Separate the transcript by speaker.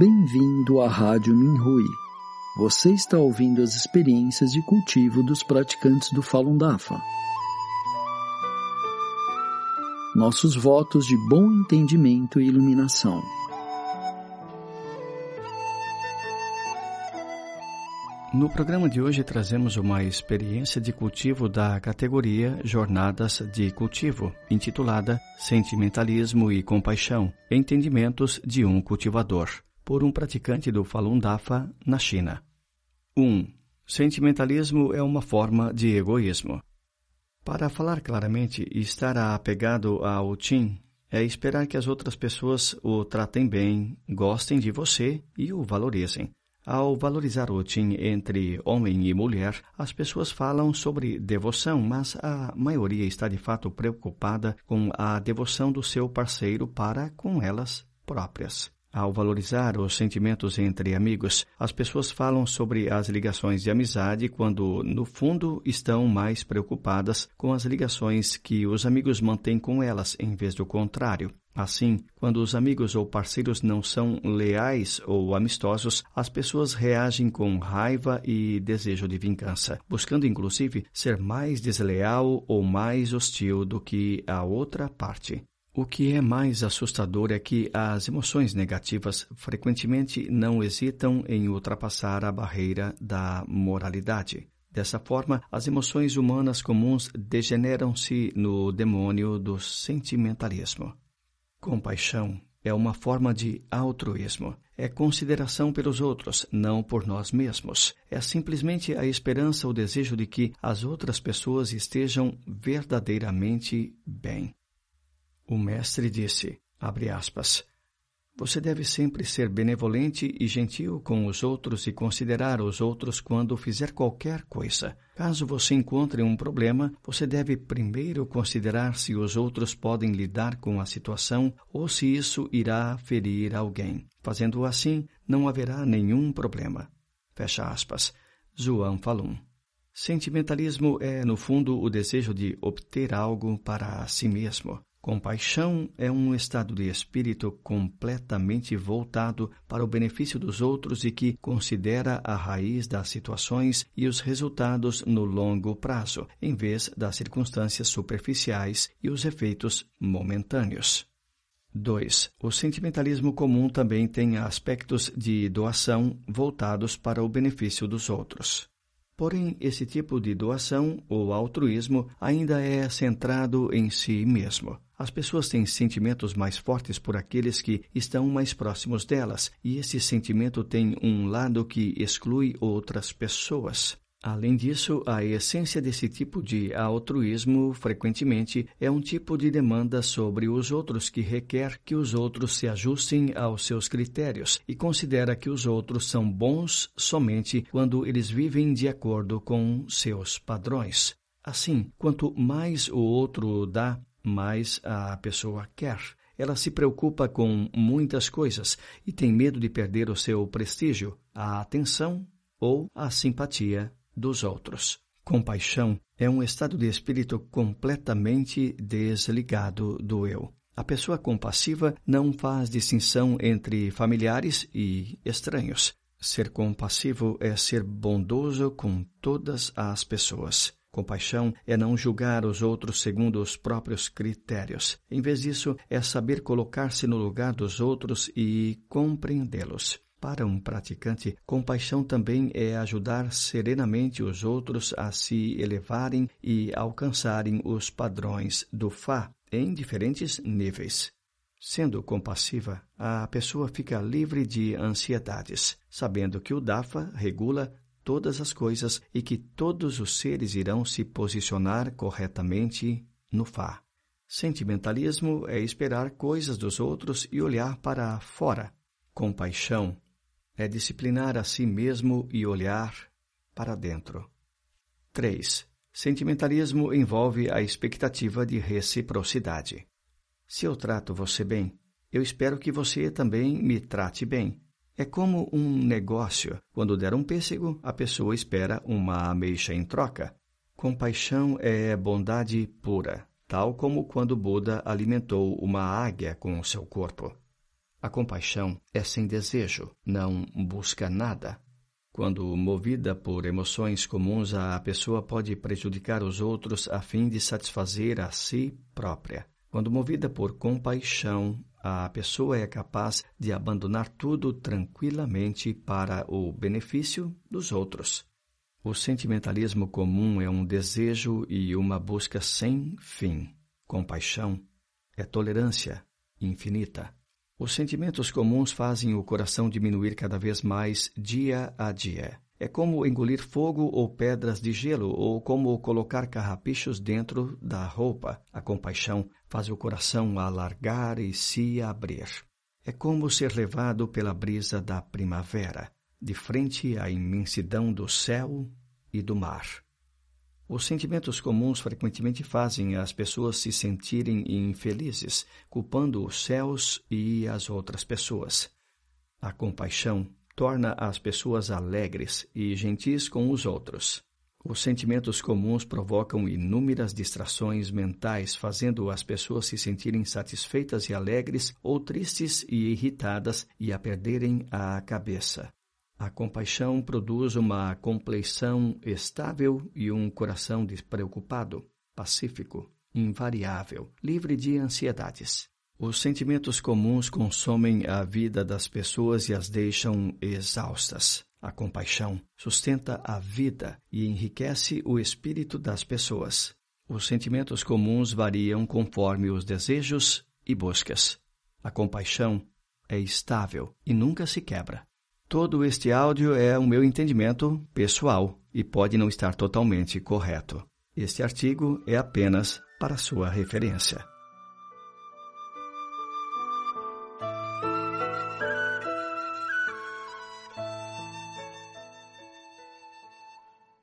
Speaker 1: Bem-vindo à Rádio Minhui. Você está ouvindo as experiências de cultivo dos praticantes do Falun Dafa. Nossos votos de bom entendimento e iluminação.
Speaker 2: No programa de hoje trazemos uma experiência de cultivo da categoria Jornadas de Cultivo, intitulada Sentimentalismo e Compaixão, Entendimentos de um Cultivador, por um praticante do Falun Dafa na China. 1. Um, sentimentalismo é uma forma de egoísmo. Para falar claramente, estar apegado ao Qin é esperar que as outras pessoas o tratem bem, gostem de você e o valorizem. Ao valorizar o Qin entre homem e mulher, as pessoas falam sobre devoção, mas a maioria está de fato preocupada com a devoção do seu parceiro para com elas próprias. Ao valorizar os sentimentos entre amigos, as pessoas falam sobre as ligações de amizade quando, no fundo, estão mais preocupadas com as ligações que os amigos mantêm com elas, em vez do contrário. Assim, quando os amigos ou parceiros não são leais ou amistosos, as pessoas reagem com raiva e desejo de vingança, buscando inclusive ser mais desleal ou mais hostil do que a outra parte. O que é mais assustador é que as emoções negativas frequentemente não hesitam em ultrapassar a barreira da moralidade. Dessa forma, as emoções humanas comuns degeneram-se no demônio do sentimentalismo. Compaixão é uma forma de altruísmo. É consideração pelos outros, não por nós mesmos. É simplesmente a esperança ou desejo de que as outras pessoas estejam verdadeiramente bem. O mestre disse, aspas, você deve sempre ser benevolente e gentil com os outros e considerar os outros quando fizer qualquer coisa. Caso você encontre um problema, você deve primeiro considerar se os outros podem lidar com a situação ou se isso irá ferir alguém. Fazendo assim, não haverá nenhum problema. Fecha aspas. Zhuang Falun. Sentimentalismo é, no fundo, o desejo de obter algo para si mesmo. Compaixão é um estado de espírito completamente voltado para o benefício dos outros e que considera a raiz das situações e os resultados no longo prazo, em vez das circunstâncias superficiais e os efeitos momentâneos. 2. O sentimentalismo comum também tem aspectos de doação voltados para o benefício dos outros. Porém, esse tipo de doação ou altruísmo ainda é centrado em si mesmo. As pessoas têm sentimentos mais fortes por aqueles que estão mais próximos delas, e esse sentimento tem um lado que exclui outras pessoas. Além disso, a essência desse tipo de altruísmo frequentemente é um tipo de demanda sobre os outros que requer que os outros se ajustem aos seus critérios e considera que os outros são bons somente quando eles vivem de acordo com seus padrões. Assim, quanto mais o outro dá, mais a pessoa quer. Ela se preocupa com muitas coisas e tem medo de perder o seu prestígio, a atenção ou a simpatia dos outros. Compaixão é um estado de espírito completamente desligado do eu. A pessoa compassiva não faz distinção entre familiares e estranhos. Ser compassivo é ser bondoso com todas as pessoas. Compaixão é não julgar os outros segundo os próprios critérios. Em vez disso, é saber colocar-se no lugar dos outros e compreendê-los. Para um praticante, compaixão também é ajudar serenamente os outros a se elevarem e alcançarem os padrões do Fá em diferentes níveis. Sendo compassiva, a pessoa fica livre de ansiedades, sabendo que o Dafa regula todas as coisas e que todos os seres irão se posicionar corretamente no Fá. Sentimentalismo é esperar coisas dos outros e olhar para fora. Compaixão é disciplinar a si mesmo e olhar para dentro. 3. Sentimentalismo envolve a expectativa de reciprocidade. Se eu trato você bem, eu espero que você também me trate bem. É como um negócio. Quando der um pêssego, a pessoa espera uma ameixa em troca. Compaixão é bondade pura, tal como quando Buda alimentou uma águia com o seu corpo. A compaixão é sem desejo, não busca nada. Quando movida por emoções comuns, a pessoa pode prejudicar os outros a fim de satisfazer a si própria. Quando movida por compaixão, a pessoa é capaz de abandonar tudo tranquilamente para o benefício dos outros. O sentimentalismo comum é um desejo e uma busca sem fim. Compaixão é tolerância infinita. Os sentimentos comuns fazem o coração diminuir cada vez mais dia a dia. É como engolir fogo ou pedras de gelo, ou como colocar carrapichos dentro da roupa. A compaixão faz o coração alargar e se abrir. É como ser levado pela brisa da primavera, de frente à imensidão do céu e do mar. Os sentimentos comuns frequentemente fazem as pessoas se sentirem infelizes, culpando os céus e as outras pessoas. A compaixão torna as pessoas alegres e gentis com os outros. Os sentimentos comuns provocam inúmeras distrações mentais, fazendo as pessoas se sentirem satisfeitas e alegres ou tristes e irritadas e a perderem a cabeça. A compaixão produz uma compleição estável e um coração despreocupado, pacífico, invariável, livre de ansiedades. Os sentimentos comuns consomem a vida das pessoas e as deixam exaustas. A compaixão sustenta a vida e enriquece o espírito das pessoas. Os sentimentos comuns variam conforme os desejos e buscas. A compaixão é estável e nunca se quebra. Todo este áudio é o meu entendimento pessoal e pode não estar totalmente correto. Este artigo é apenas para sua referência.